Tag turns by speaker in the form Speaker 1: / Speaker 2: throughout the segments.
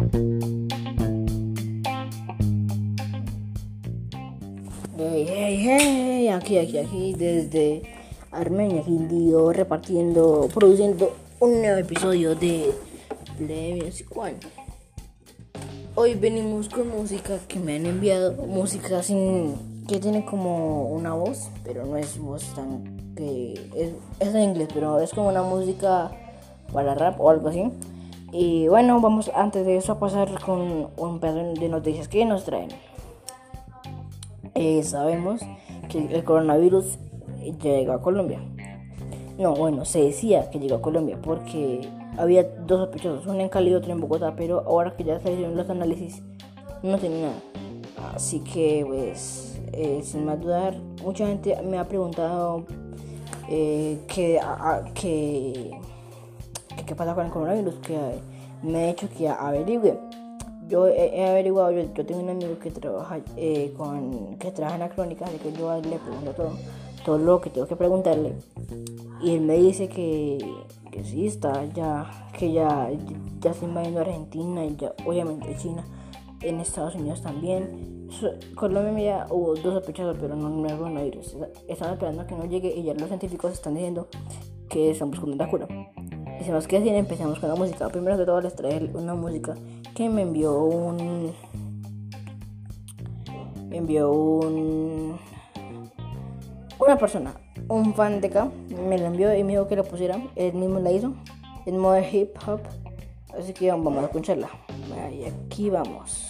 Speaker 1: Hey, hey, hey, aquí, aquí, aquí, desde Armenia, Quindío, repartiendo, produciendo un nuevo episodio de Play Music One. Hoy venimos con música que me han enviado, música sin que tiene como una voz, pero no es voz tan que es, es en inglés, pero es como una música para rap o algo así. Y bueno, vamos antes de eso a pasar con un pedazo de noticias que nos traen. Eh, sabemos que el coronavirus llegó a Colombia. No, bueno, se decía que llegó a Colombia porque había dos sospechosos, uno en Cali y otro en Bogotá, pero ahora que ya se hicieron los análisis, no tenía nada. Así que, pues, eh, sin más dudar, mucha gente me ha preguntado eh, que, que qué pasa con el coronavirus, que me he hecho que averigüe yo he, averiguado, yo, tengo un amigo que trabaja eh, con, que trabaja en la crónica, así que yo le pregunto todo, todo lo que tengo que preguntarle. Y él me dice que, que sí está, ya, que ya, ya está invadiendo Argentina y ya, obviamente China, en Estados Unidos también. Colombia ya hubo dos sospechosos, pero no, no es coronavirus. Están esperando que no llegue y ya los científicos están diciendo que están buscando la cura. Y si más que decir, empezamos con la música. Primero que todo les trae una música que me envió un... Me envió un... Una persona, un fan de acá, me la envió y me dijo que la pusiera. Él mismo la hizo. En modo hip hop. Así que vamos a escucharla. Y aquí vamos.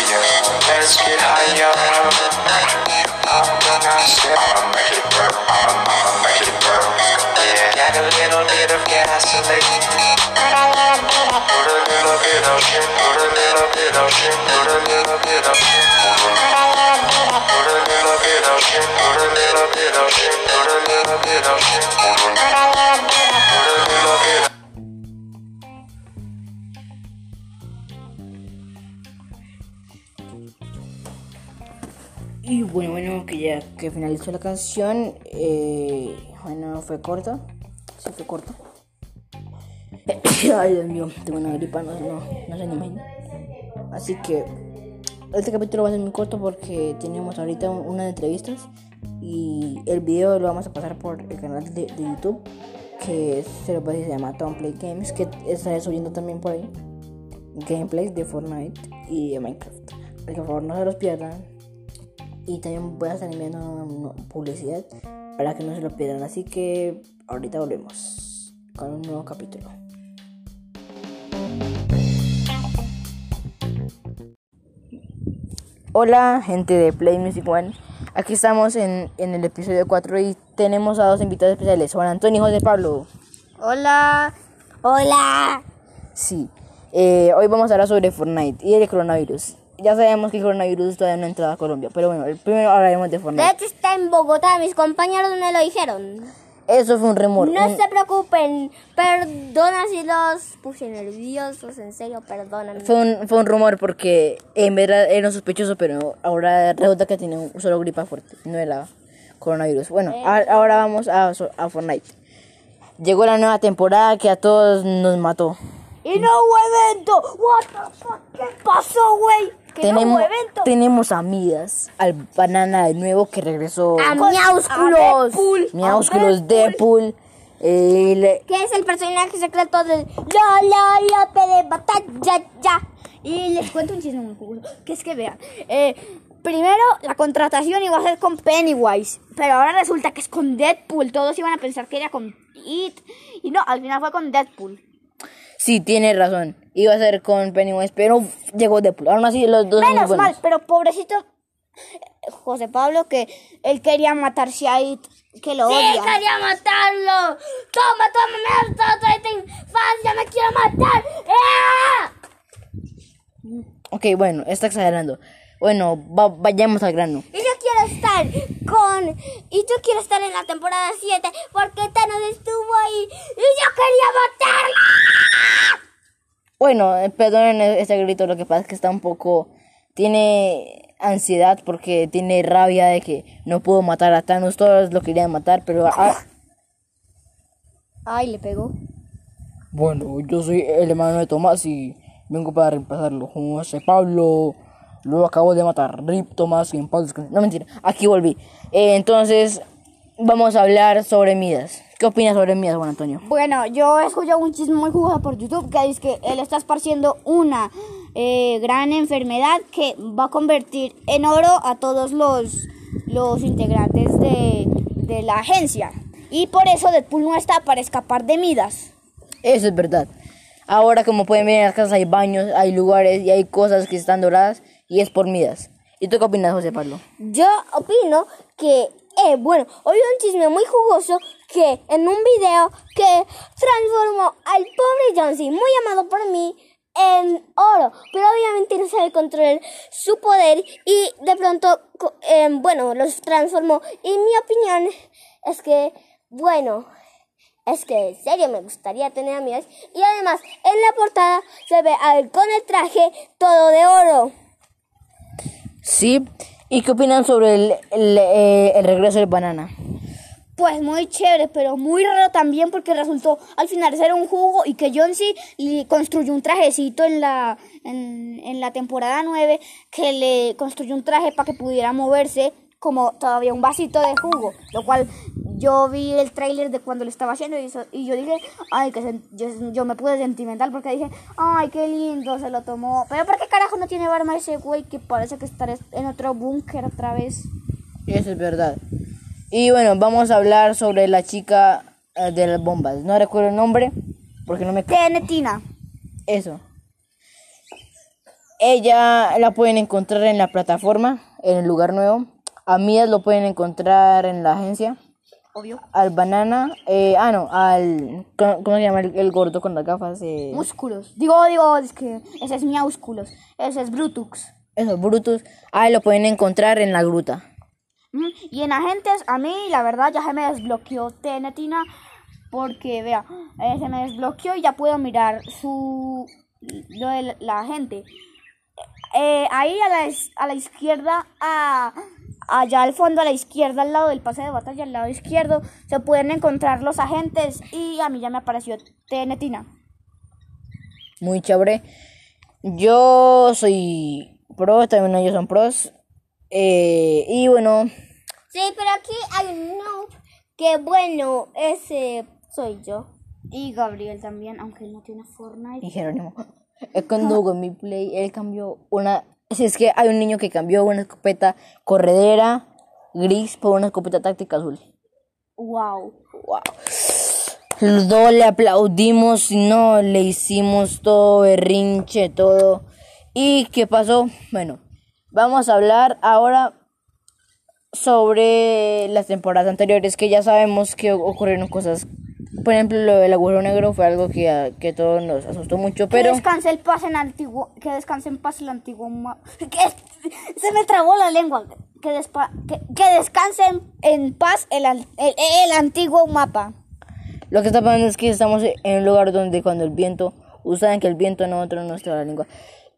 Speaker 2: Fire. Let's get higher. I'm gonna say, I'ma make it burn. I'ma, make it burn. Yeah, add a little bit of gasoline. Put a little bit of shit. Put a little bit of shit. Put a little bit of shit. Put a little bit of shit. Put a little bit of shit. Put a little bit of shit.
Speaker 1: Y bueno, bueno, que ya que finalizó la canción, eh, bueno, fue corta, sí fue corta. Ay, Dios mío, tengo una gripa, no, no, no se me Así que este capítulo va a ser muy corto porque tenemos ahorita una de entrevistas y el video lo vamos a pasar por el canal de, YouTube que se, lo se llama Tom Play Games, que estaré subiendo también por ahí gameplays de Fortnite y de Minecraft. Así que por favor no se los pierdan y también voy a estar enviando publicidad para que no se lo pierdan. Así que ahorita volvemos con un nuevo capítulo. Hola gente de Play Music One. Aquí estamos en, en el episodio 4 y tenemos a dos invitados especiales. Juan Antonio y José Pablo.
Speaker 3: Hola. Hola.
Speaker 1: Sí. Eh, hoy vamos a hablar sobre Fortnite y el coronavirus ya sabemos que el coronavirus todavía no ha entrado a Colombia. Pero bueno, el primero hablaremos de Fortnite.
Speaker 3: De hecho está en Bogotá, mis compañeros me lo dijeron.
Speaker 1: Eso fue un rumor.
Speaker 3: No se preocupen, perdona si los puse nerviosos, en serio, perdóname.
Speaker 1: Fue un, fue un rumor porque en verdad era sospechoso, pero ahora resulta que tiene un solo gripa fuerte, no era coronavirus. Bueno, eh. ahora vamos a, a Fortnite. Llegó la nueva temporada que a todos nos mató.
Speaker 3: Y no hubo evento. What the fuck? ¿Qué pasó, güey? Que no
Speaker 1: Tenemos,
Speaker 3: hubo evento.
Speaker 1: tenemos a Midas, al banana de nuevo que regresó.
Speaker 3: A Miaúsculos.
Speaker 1: Miaúsculos, Deadpool. el-
Speaker 3: Que es el personaje secreto del La La La de batalla ya. Y les cuento un chisme muy jugoso. Que es que vean. eh, primero la contratación iba a ser con Pennywise. Pero ahora resulta que es con Deadpool. Todos iban a pensar que era con It. Y no, al final fue con Deadpool.
Speaker 1: Sí, tiene razón. Iba a ser con Pennywise, pero llegó Deadpool. Aún así, los dos
Speaker 3: Menos mal, pero pobrecito José Pablo que él quería matarse a It. Que lo odia.
Speaker 4: quería matarlo! ¡Toma, toma, me has dado esta infancia! ¡Me quiero matar! ¡Ah!
Speaker 1: Ok, bueno, está exagerando. Bueno, va- vayamos al grano.
Speaker 3: Y quiero estar con. Y yo quiero estar en la temporada 7 porque Thanos estuvo ahí y yo quería matarlo.
Speaker 1: Bueno, eh, perdonen ese grito, lo que pasa es que está un poco... Tiene ansiedad porque tiene rabia de que no pudo matar a Thanos. Todos lo querían matar, pero... ah,
Speaker 3: Ay, le pegó.
Speaker 1: bueno, yo soy el hermano de Tomás y vengo para reemplazarlo. José Pablo, lo acabo de matar. Rip Tomás y en paz. No, mentira, aquí volví. Eh, entonces, vamos a hablar sobre Midas. ¿Qué opinas sobre Midas, Juan Antonio?
Speaker 3: Bueno, yo he escuchado un chisme muy jugoso por YouTube que dice que él está esparciendo una eh, gran enfermedad que va a convertir en oro a todos los, los integrantes de, de la agencia. Y por eso Deadpool no está para escapar de Midas.
Speaker 1: Eso es verdad. Ahora, como pueden ver en las casas hay baños, hay lugares y hay cosas que están doradas y es por Midas. ¿Y tú qué opinas, José Pablo?
Speaker 3: Yo opino que, eh, bueno, hoy un chisme muy jugoso que en un video que transformó al pobre John C., muy amado por mí, en oro. Pero obviamente no sabe controlar su poder y de pronto, eh, bueno, los transformó. Y mi opinión es que, bueno, es que en serio me gustaría tener amigas. Y además, en la portada se ve a él con el traje todo de oro.
Speaker 1: Sí. ¿Y qué opinan sobre el, el, eh, el regreso del banana?
Speaker 3: Pues muy chévere, pero muy raro también porque resultó al final ser un jugo y que John C. le construyó un trajecito en la, en, en la temporada 9 que le construyó un traje para que pudiera moverse como todavía un vasito de jugo, lo cual yo vi el tráiler de cuando lo estaba haciendo y, eso- y yo dije, ay, que yo, yo me pude sentimental porque dije, ay, qué lindo, se lo tomó. Pero ¿por qué carajo no tiene barba ese güey que parece que estará en otro búnker otra vez?
Speaker 1: Eso es verdad. Y bueno, vamos a hablar sobre la chica eh, de las bombas. No recuerdo el nombre porque no me...
Speaker 3: Tiene Tina.
Speaker 1: Eso. Ella la pueden encontrar en la plataforma, en el lugar nuevo. A Mías lo pueden encontrar en la agencia.
Speaker 3: Obvio.
Speaker 1: Al banana, eh, ah no, al, ¿cómo se llama el, el gordo con las gafas? Eh,
Speaker 3: Músculos. Digo, digo, es que ese es miaúsculos. Ese es Brutux.
Speaker 1: eso, Brutus. Ahí lo pueden encontrar en la gruta.
Speaker 3: Mm, Y en agentes, a mí, la verdad, ya se me desbloqueó Tenetina. Porque, vea, eh, se me desbloqueó y ya puedo mirar su. lo de la, agente. Eh, ahí a la, a la izquierda, a, allá al fondo, a la izquierda, al lado del pase de batalla, al lado izquierdo, se pueden encontrar los agentes. Y a mí ya me apareció Tenetina.
Speaker 1: Muy chévere. Yo soy pro, también ellos son pros. Eh, y bueno,
Speaker 3: Sí, pero aquí hay un noob que bueno, ese soy yo. Y Gabriel también, aunque él no tiene Fortnite.
Speaker 1: y Jerónimo. Es cuando con mi play, él cambió una. Si es que hay un niño que cambió una escopeta corredera gris por una escopeta táctica azul.
Speaker 3: Wow.
Speaker 1: Wow. Los dos le aplaudimos, no, le hicimos todo berrinche, todo. ¿Y qué pasó? Bueno, vamos a hablar ahora sobre las temporadas anteriores, que ya sabemos que ocurrieron cosas. Por ejemplo, lo del agujero negro fue algo que a, que a todos nos asustó mucho,
Speaker 3: Que
Speaker 1: pero...
Speaker 3: descanse el paz en antiguo, que descanse en paz el antiguo ma- que se me trabó la lengua. Que, despa- que, que descanse en, en paz el, el, el antiguo mapa.
Speaker 1: Lo que está pasando es que estamos en un lugar donde cuando el viento, ustedes que el viento no entra en nuestra lengua.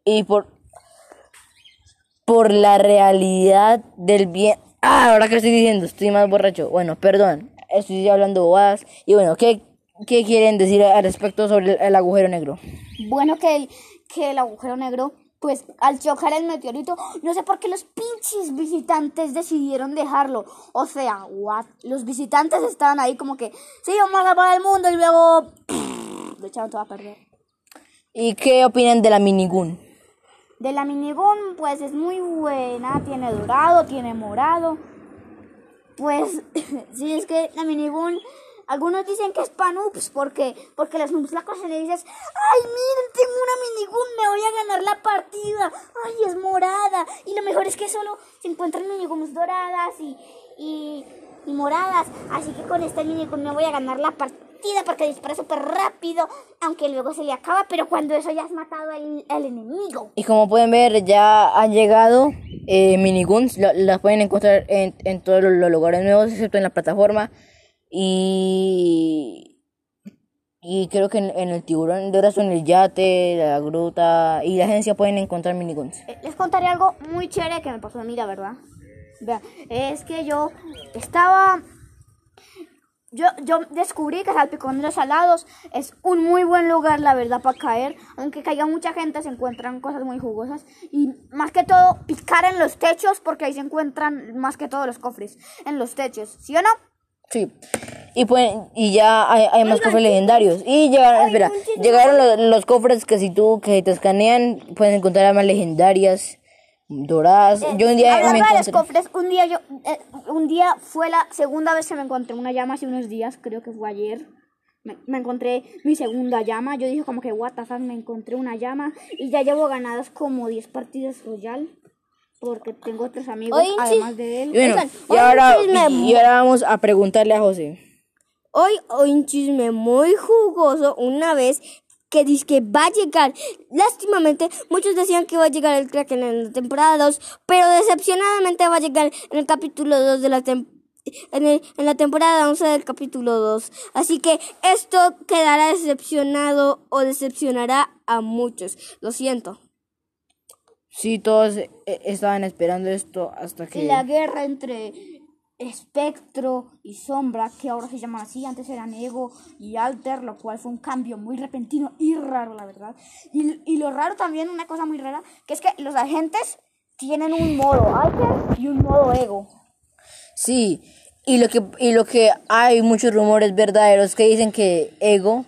Speaker 1: Y por por la realidad del bien. Ah, ahora que estoy diciendo, estoy más borracho. Bueno, perdón, estoy hablando bobadas. Y bueno, ¿qué qué quieren decir al respecto sobre el, el agujero negro?
Speaker 3: Bueno, que el, que el agujero negro, pues al chocar el meteorito, no sé por qué los pinches visitantes decidieron dejarlo. O sea, what? Los visitantes estaban ahí como que, sí, vamos a salvar el mundo y luego lo echaron todo a perder.
Speaker 1: ¿Y qué opinan de la minigun?
Speaker 3: De la minigun, pues es muy buena, tiene dorado, tiene morado. Pues sí, es que la minigun, algunos dicen que es para noobs, porque, porque los noobs la le dices, ay, miren, tengo una minigun, me voy a ganar la partida, ay, es morada. Y lo mejor es que solo se encuentran miniguns doradas y, y, y moradas, así que con esta minigun me voy a ganar la partida porque dispara súper rápido, aunque luego se le acaba, pero cuando eso ya has matado al, al enemigo.
Speaker 1: Y como pueden ver, ya han llegado eh, miniguns. la- las pueden encontrar en, en todos los, los lugares nuevos, excepto en la plataforma. Y. Y creo que en, en el tiburón de horas en el yate, la gruta y la agencia pueden encontrar miniguns.
Speaker 3: Eh, Les contaré algo muy chévere que me pasó a mí, la verdad. Vea, es que yo estaba... Yo, yo descubrí que Salpicón de los Salados es un muy buen lugar, la verdad, para caer. Aunque caiga mucha gente, se encuentran cosas muy jugosas. Y más que todo, picar en los techos, porque ahí se encuentran más que todo los cofres. En los techos, ¿sí o no?
Speaker 1: Sí. Y pueden, y ya hay, hay más cofres legendarios. Y llegaron, espera, llegaron los, los cofres que si tú que te escanean pueden encontrar armas legendarias, doradas. Yo un día me
Speaker 3: Hablando de los
Speaker 1: encontré.
Speaker 3: cofres, un día yo, eh, un día fue la segunda vez que me encontré una llama hace unos días, creo que fue ayer. Me, me encontré mi segunda llama. Yo dije como que what the fuck, me encontré una llama y ya llevo ganadas como 10 partidas royal porque tengo otros amigos
Speaker 4: Oye,
Speaker 3: además de él.
Speaker 1: Y bueno,
Speaker 4: Oigan,
Speaker 1: y
Speaker 4: hoy
Speaker 1: ahora, y, y ahora vamos a preguntarle a José.
Speaker 4: Hoy, hoy un chisme muy jugoso, una vez que dice que va a llegar. Lástimamente, muchos decían que va a llegar el Kraken en la temporada 2, pero decepcionadamente va a llegar en el capítulo 2 de la tem- en, el- en la temporada 11 del capítulo 2. Así que esto quedará decepcionado o decepcionará a muchos. Lo siento.
Speaker 1: Sí, todos eh, estaban esperando esto hasta que...
Speaker 3: la guerra entre Espectro y Sombra, que ahora se llaman así, antes eran Ego y Alter, lo cual fue un cambio muy repentino y raro, la verdad. Y, y lo raro también, una cosa muy rara, que es que los agentes tienen un modo Alter y un modo Ego.
Speaker 1: Sí, y lo que y lo que hay muchos rumores verdaderos que dicen que Ego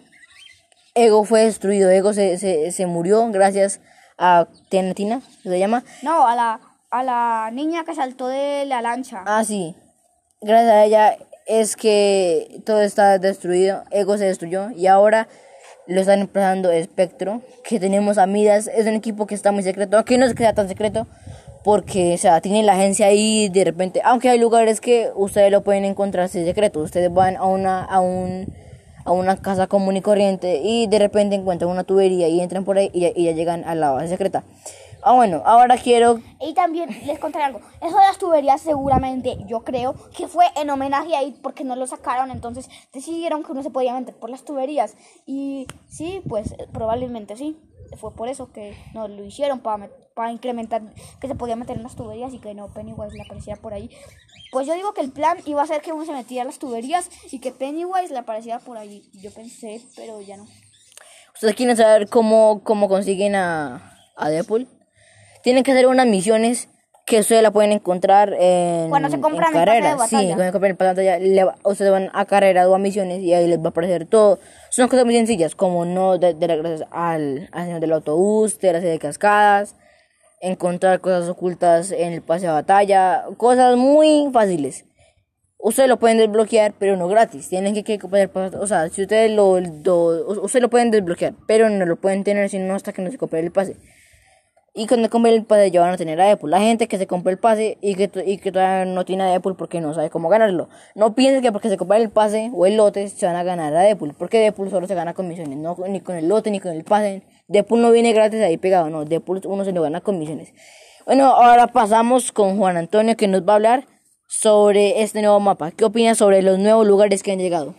Speaker 1: Ego fue destruido, Ego se, se, se murió gracias a Tenatina, se llama.
Speaker 3: No, a la, a la niña que saltó de la lancha.
Speaker 1: Ah, sí. Gracias a ella es que todo está destruido, Ego se destruyó y ahora lo están empezando Espectro, que tenemos a Midas, es un equipo que está muy secreto, aunque no es que tan secreto, porque, o sea, tiene la agencia ahí de repente, aunque hay lugares que ustedes lo pueden encontrar sin secreto, ustedes van a una, a un, a una casa común y corriente y de repente encuentran una tubería y entran por ahí y ya llegan a la base secreta. Ah, bueno, ahora quiero
Speaker 3: Y también les contaré algo. Eso de las tuberías seguramente yo creo que fue en homenaje a It porque no lo sacaron. Entonces decidieron que uno se podía meter por las tuberías. Y sí, pues eh, probablemente sí. Fue por eso que no lo hicieron para, para incrementar que se podía meter en las tuberías y que no Pennywise le apareciera por ahí. Pues yo digo que el plan iba a ser que uno se metiera en las tuberías y que Pennywise le apareciera por ahí. Yo pensé, pero ya no.
Speaker 1: ¿Ustedes quieren saber cómo, cómo consiguen a, a Deadpool? Tienen que hacer unas misiones que ustedes la pueden encontrar en,
Speaker 3: Cuando se compran
Speaker 1: en
Speaker 3: el
Speaker 1: carreras. Sí, cuando compran el pase de batalla, le va- ustedes van a carrera o a misiones y ahí les va a aparecer todo. Son cosas muy sencillas, como no de, de gracias al, al señor del autobús, de la serie de cascadas, encontrar cosas ocultas en el pase de batalla, cosas muy fáciles. Ustedes lo pueden desbloquear, pero no gratis. Tienen que, que comprar el pase. O sea, si ustedes lo, lo- ustedes lo pueden desbloquear, pero no lo pueden tener sino hasta que no se compre el pase. Y cuando compren el pase ya van a tener a. La gente que se compre el pase y que, y que todavía no tiene a Deadpool porque no sabe cómo ganarlo. No piensen que porque se compran el pase o el lote se van a ganar a. Porque Deadpool solo se gana con misiones. No ni con el lote ni con el pase. Deadpool no viene gratis ahí pegado. No, Deadpool uno se lo gana con misiones. Bueno, ahora pasamos con Juan Antonio que nos va a hablar sobre este nuevo mapa. ¿Qué opinas sobre los nuevos lugares que han llegado?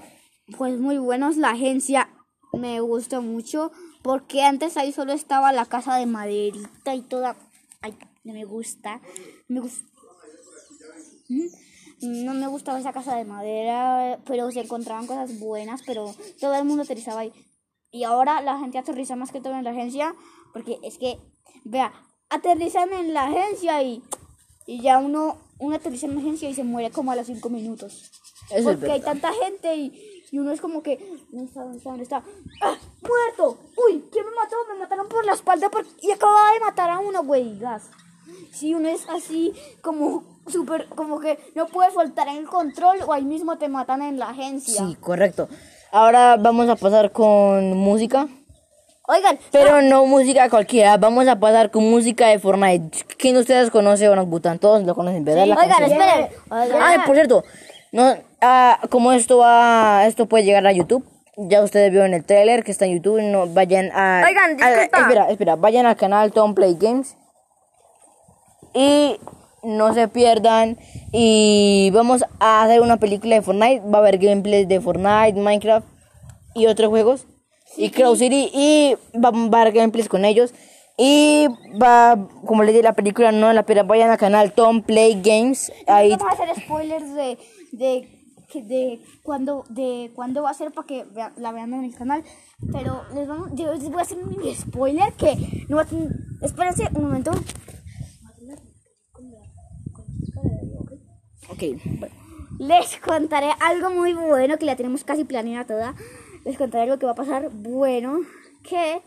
Speaker 3: Pues muy buenos, la agencia me gusta mucho porque antes ahí solo estaba la casa de maderita y toda. Ay, me gusta. Me gusta. no me gustaba esa casa de madera, pero se encontraban cosas buenas, pero todo el mundo aterrizaba ahí. Y ahora la gente aterriza más que todo en la agencia, porque es que, vea, aterrizan en la agencia y, y ya uno, uno aterriza en la agencia y se muere como a los cinco minutos.
Speaker 1: Eso es
Speaker 3: porque hay tanta gente y, y uno es como que, ¿dónde está? ¿Dónde está? ¿Dónde está? ¡Ah! ¡Muerto! ¡Uy! ¿Quién me mató? Me mataron por la espalda por- y acababa de matar a uno, güey, gas. Si uno es así como súper, como que no puede soltar el control o ahí mismo te matan en la agencia.
Speaker 1: Sí, correcto. Ahora vamos a pasar con música.
Speaker 4: Oigan,
Speaker 1: Pero no música cualquiera, vamos a pasar con música de Fortnite. ¿Quién de ustedes conoce Orangutan? Todos lo conocen, ¿verdad? La
Speaker 4: oigan,
Speaker 1: canción.
Speaker 4: esperen.
Speaker 1: Ah, por cierto, no, ah, como esto va, esto puede llegar a YouTube. Ya ustedes vieron el trailer que está en YouTube. No vayan a.
Speaker 4: Oigan,
Speaker 1: a- espera, espera, vayan al canal Tom Play Games y no se pierdan. Y vamos a hacer una película de Fortnite. Va a haber gameplays de Fortnite, Minecraft y otros juegos. Y Crow City. Y va, va a haber gameplays con ellos. Y va, como les dije, la película no la pierdan. Vayan al canal Tom Play Games. Ahí
Speaker 3: Vamos a hacer spoilers de, de, de cuándo de cuándo va a ser para que la vean en el canal. Pero les, vamos, yo les voy a hacer un mini spoiler que no va a tener- Espérense un momento.
Speaker 1: Ok, bueno.
Speaker 3: Les contaré algo muy bueno que la tenemos casi planeada toda. Les contaré algo que va a pasar bueno que...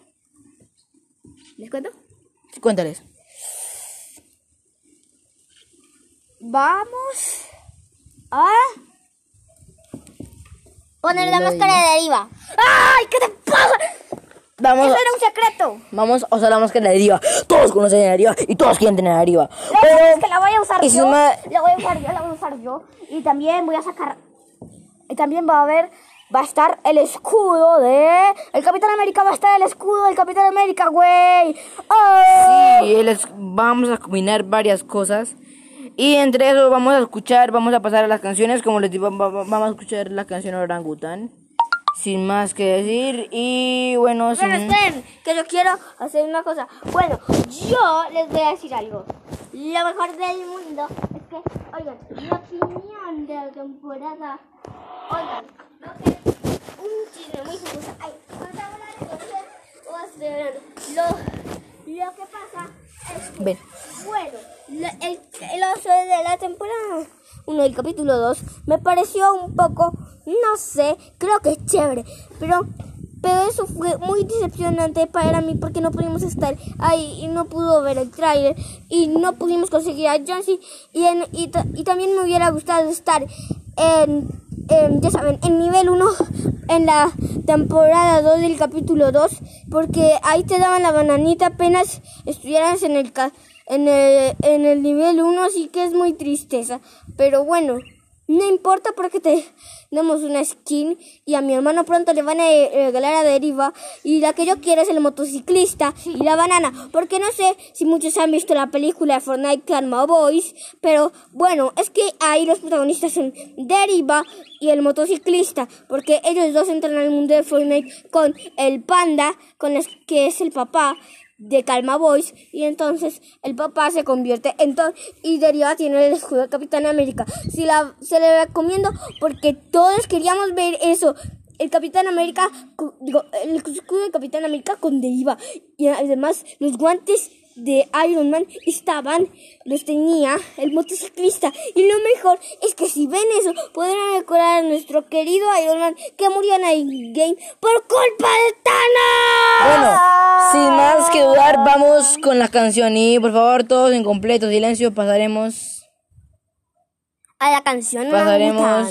Speaker 3: ¿Les cuento?
Speaker 1: Cuéntales.
Speaker 3: Vamos a...
Speaker 4: poner la máscara de deriva.
Speaker 3: ¡Ay! ¿Qué te pasa?
Speaker 1: Vamos,
Speaker 3: Eso era un secreto.
Speaker 1: vamos a usar la máscara de Deriva. Todos conocen a Deriva y todos quieren tener a Deriva.
Speaker 3: La verdad es que la voy a usar yo. La voy a usar yo, la voy a usar yo. Y también voy a sacar. Y también va a haber. Va a estar el escudo de. El Capitán América va a estar el escudo del Capitán América, güey. ¡Oh!
Speaker 1: Sí, les vamos a combinar varias cosas. Y entre eso vamos a escuchar, vamos a pasar a las canciones. Como les digo, va- va- vamos a escuchar la canción Orangutan. Sin más que decir. Y bueno, sin...
Speaker 4: Pero esperen, que yo quiero hacer una cosa. Bueno, yo les voy a decir algo. Lo mejor del mundo es que, oigan, mi opinión de la temporada. Oigan, un chisme muy famoso. Ay, vamos a hablar de lo, lo que pasa es que,
Speaker 1: Ven.
Speaker 4: bueno, lo- el, el oso de la temporada 1 del capítulo 2 me pareció un poco, no sé, creo que es chévere, pero, pero eso fue muy decepcionante para mí porque no pudimos estar ahí y no pudo ver el tráiler y no pudimos conseguir a Jonesy y, en- y, y también me hubiera gustado estar en, en, ya saben, en nivel 1 en la temporada 2 del capítulo 2 porque ahí te daban la bananita apenas estuvieras en el en el, en el nivel 1 así que es muy tristeza. Pero bueno no importa porque te damos una skin y a mi hermano pronto le van a eh, regalar a Deriva y la que yo quiero es el motociclista y la banana. Porque no sé si muchos han visto la película de Fortnite Karma Boys pero bueno es que ahí los protagonistas son Deriva y el motociclista porque ellos dos entran al mundo de Fortnite con el panda con el que es el papá de Calma Boys y entonces el papá se convierte en Thor y Deriva tiene el escudo de Capitán América. Si la, se le recomiendo porque todos queríamos ver eso. El Capitán América, digo, el escudo de Capitán América con Deriva y además los guantes de Iron Man estaban, los tenía el motociclista y lo mejor es que si ven eso podrán recordar a nuestro querido Iron Man que murió en el game por culpa de Thanos.
Speaker 1: Bueno, sin más que dudar, vamos con la canción. Y por favor, todos en completo silencio, pasaremos,
Speaker 4: a la canción
Speaker 1: pasaremos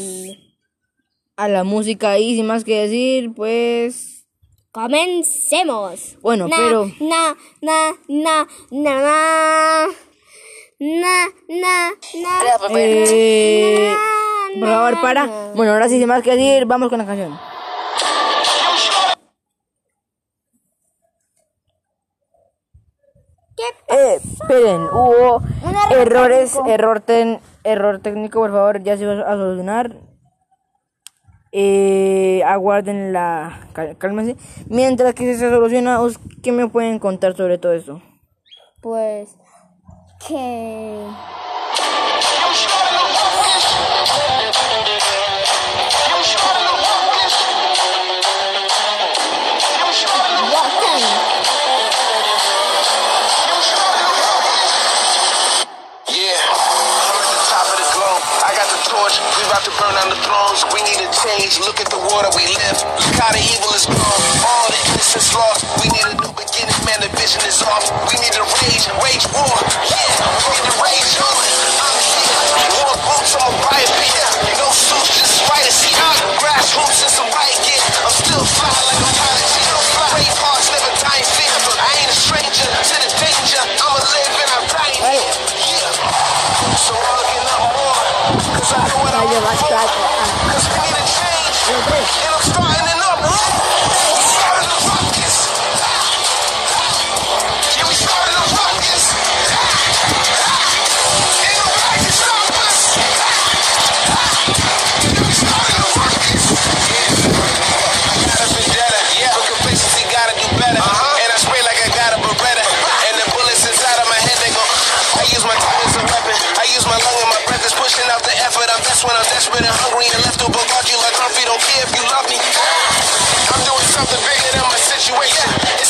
Speaker 1: a la música. Y sin más que decir, pues...
Speaker 4: Comencemos.
Speaker 1: Bueno,
Speaker 4: Na,
Speaker 1: pero-
Speaker 4: Na, na, na, na, na. Na, na, na.
Speaker 1: Eh,
Speaker 4: Na,
Speaker 1: por favor,
Speaker 4: na,
Speaker 1: para.
Speaker 4: na.
Speaker 1: Bueno, ahora sí, sin más que decir, vamos con la canción. Eh, esperen, hubo errores, error, ten- error técnico, por favor, ya se va a solucionar. Eh, aguarden la, cálmense. Mientras que se soluciona, ¿us- ¿qué me pueden contar sobre todo esto?
Speaker 3: Pues. Que.
Speaker 5: How the evil is gone. All the innocence lost. We need a new beginning, man. The vision is off. We need to rage and wage war. Yeah, we need to rage on. I'm here. Boots, I'm a riot beer. No suits, just white as out. Grassroots and some white gear. I'm still fly like a pilot. Fly. Brave hearts never die in fear. I ain't a stranger to the danger. I'ma live and I'm dying. Yeah. So I'm looking up more. Cause I know what I'm
Speaker 1: ah.
Speaker 5: Cause we need a change. Something bigger than my I the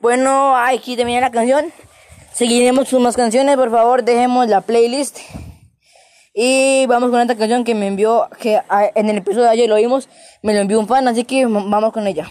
Speaker 1: Bueno, aquí termina la canción. Seguiremos con más canciones, por favor, dejemos la playlist. Y vamos con esta canción que me envió, que ah, en el episodio de ayer lo vimos, me lo envió un fan, así que vamos con ella.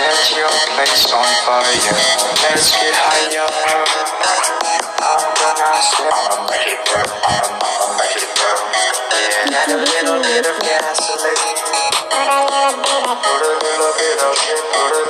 Speaker 2: set your place on fire. Let's get higher. I'm gonna set. I'ma make it burn. I'ma make it burn. Yeah, a little bit of gasoline. Put a little bit of of Put a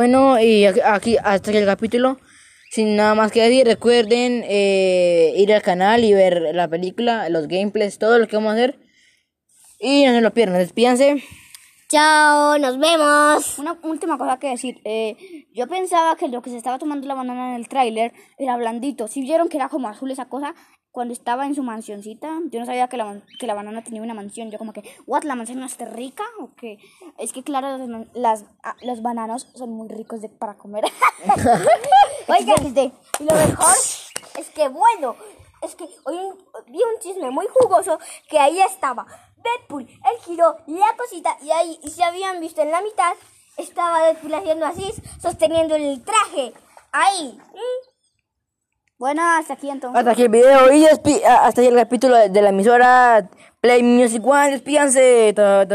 Speaker 1: Bueno, y aquí- hasta aquí el capítulo. Sin nada más que decir, recuerden eh, ir al canal y ver la película, los gameplays, todo lo que vamos a hacer. Y no se lo pierdan, despídanse.
Speaker 4: Chao, nos vemos.
Speaker 3: Una última cosa que decir. eh, yo pensaba que lo que se estaba tomando la banana en el tráiler era blandito. Si vieron que era como azul esa cosa cuando estaba en su mansioncita. Yo no sabía que la, que la banana tenía una mansión. Yo como que, ¿what? ¿La mansión no está rica? ¿O qué? Es que claro, las, las, ah, los bananos son muy ricos de, para comer.
Speaker 4: Oigan, y lo mejor es que, bueno, es que hoy vi un chisme muy jugoso que ahí estaba Deadpool, el giro, la cosita, y ahí y se habían visto en la mitad estaba desfilando así, sosteniendo el traje. Ahí. ¿Mm?
Speaker 3: Bueno, hasta aquí entonces.
Speaker 1: Hasta aquí el video y despi- a- hasta aquí el capítulo de la emisora Play Music One. Despídanse. Ta,